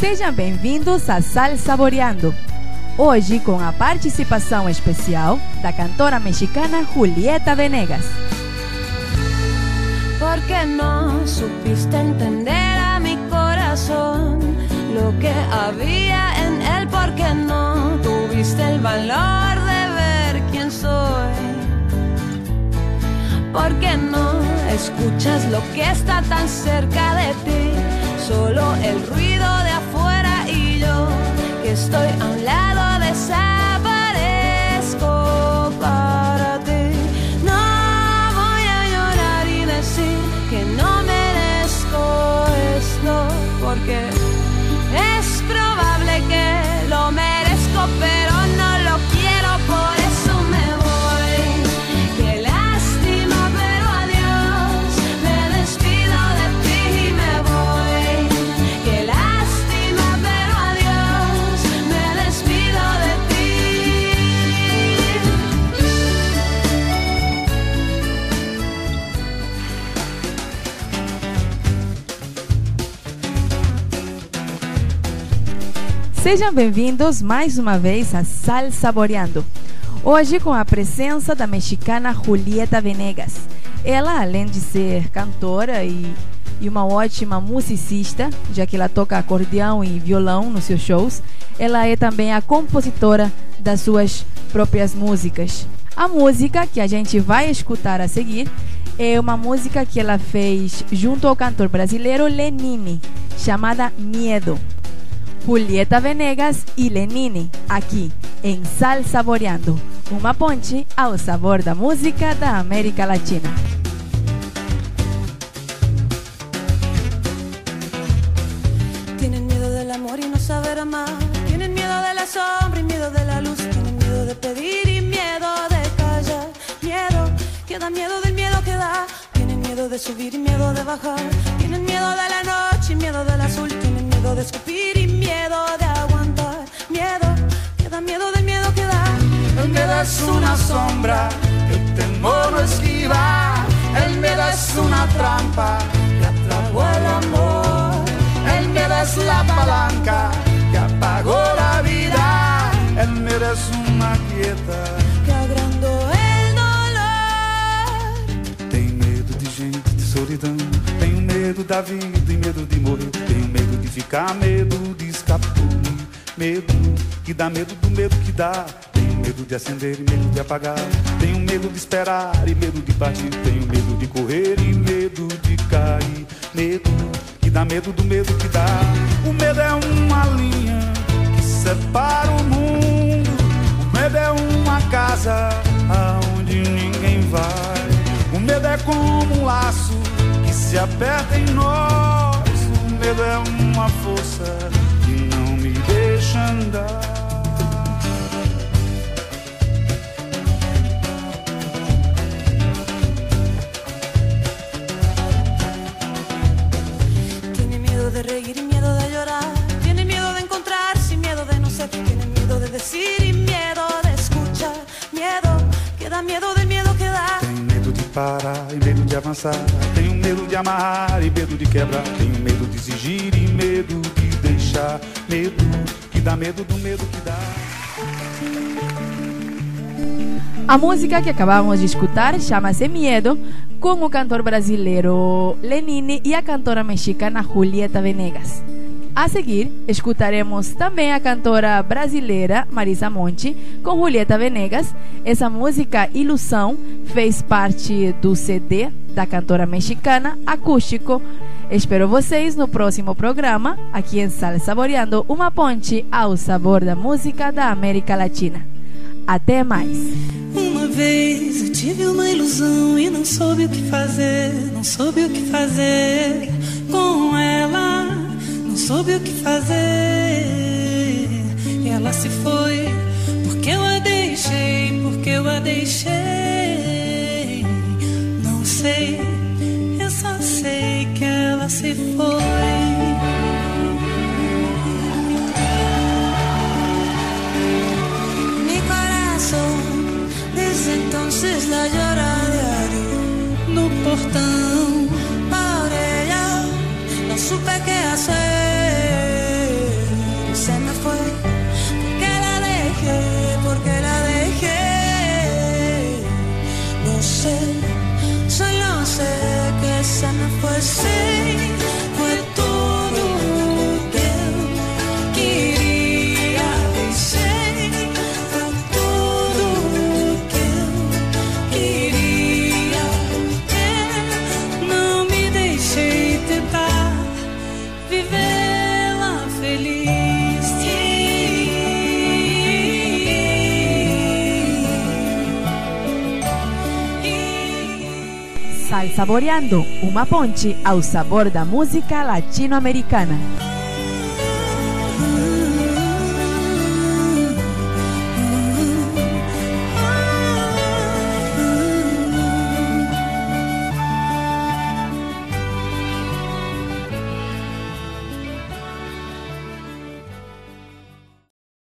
Sejam bem-vindos a Sal Saboreando. Hoje com a participação especial da cantora mexicana Julieta Venegas. Porque no supiste entender a mi corazón lo que había en él, porque no tuviste el valor de ver quién soy. Porque no escuchas lo que está tan cerca de ti, solo el ruido de estoy a un lado desaparezco para ti. No voy a llorar y decir que no merezco esto, porque Sejam bem-vindos mais uma vez a Sal Saboreando. Hoje com a presença da mexicana Julieta Venegas. Ela, além de ser cantora e, e uma ótima musicista, já que ela toca acordeão e violão nos seus shows, ela é também a compositora das suas próprias músicas. A música que a gente vai escutar a seguir é uma música que ela fez junto ao cantor brasileiro Lenine, chamada Miedo. Julieta Venegas y Lenini, aquí en Sal Saboreando, uma ponte ao sabor da música da América Latina. Tienen miedo del amor y no saber amar. Tienen miedo de la sombra y miedo de la luz. Tienen miedo de pedir y miedo de callar. Miedo que da miedo del miedo que da. Tienen miedo de subir y miedo de bajar. Tienen miedo de la noche sombra temor no esquiva. El miedo es una trampa que atrapó el amor. El miedo es la palanca que apagó la vida. El miedo es una quieta. Que agrandó el dolor. Tenho medo de gente, de solidão. Tenho medo da vida e medo de morrer. Tenho medo de ficar, medo de escapulir. Medo que dá medo do medo que dá. Medo de acender e medo de apagar. Tenho medo de esperar e medo de partir. Tenho medo de correr e medo de cair. Medo que dá medo do medo que dá. O medo é uma linha que separa o mundo. O medo é uma casa aonde ninguém vai. O medo é como um laço que se aperta em nós. O medo é uma força que não me deixa andar. Parar e medo de avançar. Tenho medo de amarrar e medo de quebrar. Tenho medo de exigir e medo de deixar. Medo que dá medo do medo que dá. A música que acabamos de escutar chama-se Miedo, com o cantor brasileiro Lenine e a cantora mexicana Julieta Venegas. A seguir, escutaremos também a cantora brasileira Marisa Monte com Julieta Venegas. Essa música Ilusão fez parte do CD da cantora mexicana Acústico. Espero vocês no próximo programa, aqui em Sal Saboreando, uma ponte ao sabor da música da América Latina. Até mais! Uma vez eu tive uma ilusão e não soube o que fazer, não soube o que fazer com ela, soube o que fazer. E ela se foi porque eu a deixei, porque eu a deixei. Não sei, eu só sei que ela se foi. Mi corazón desde entonces la. No portão Por ella no supe qué hacer. say Sal Saboreando, uma ponte ao sabor da música latino-americana.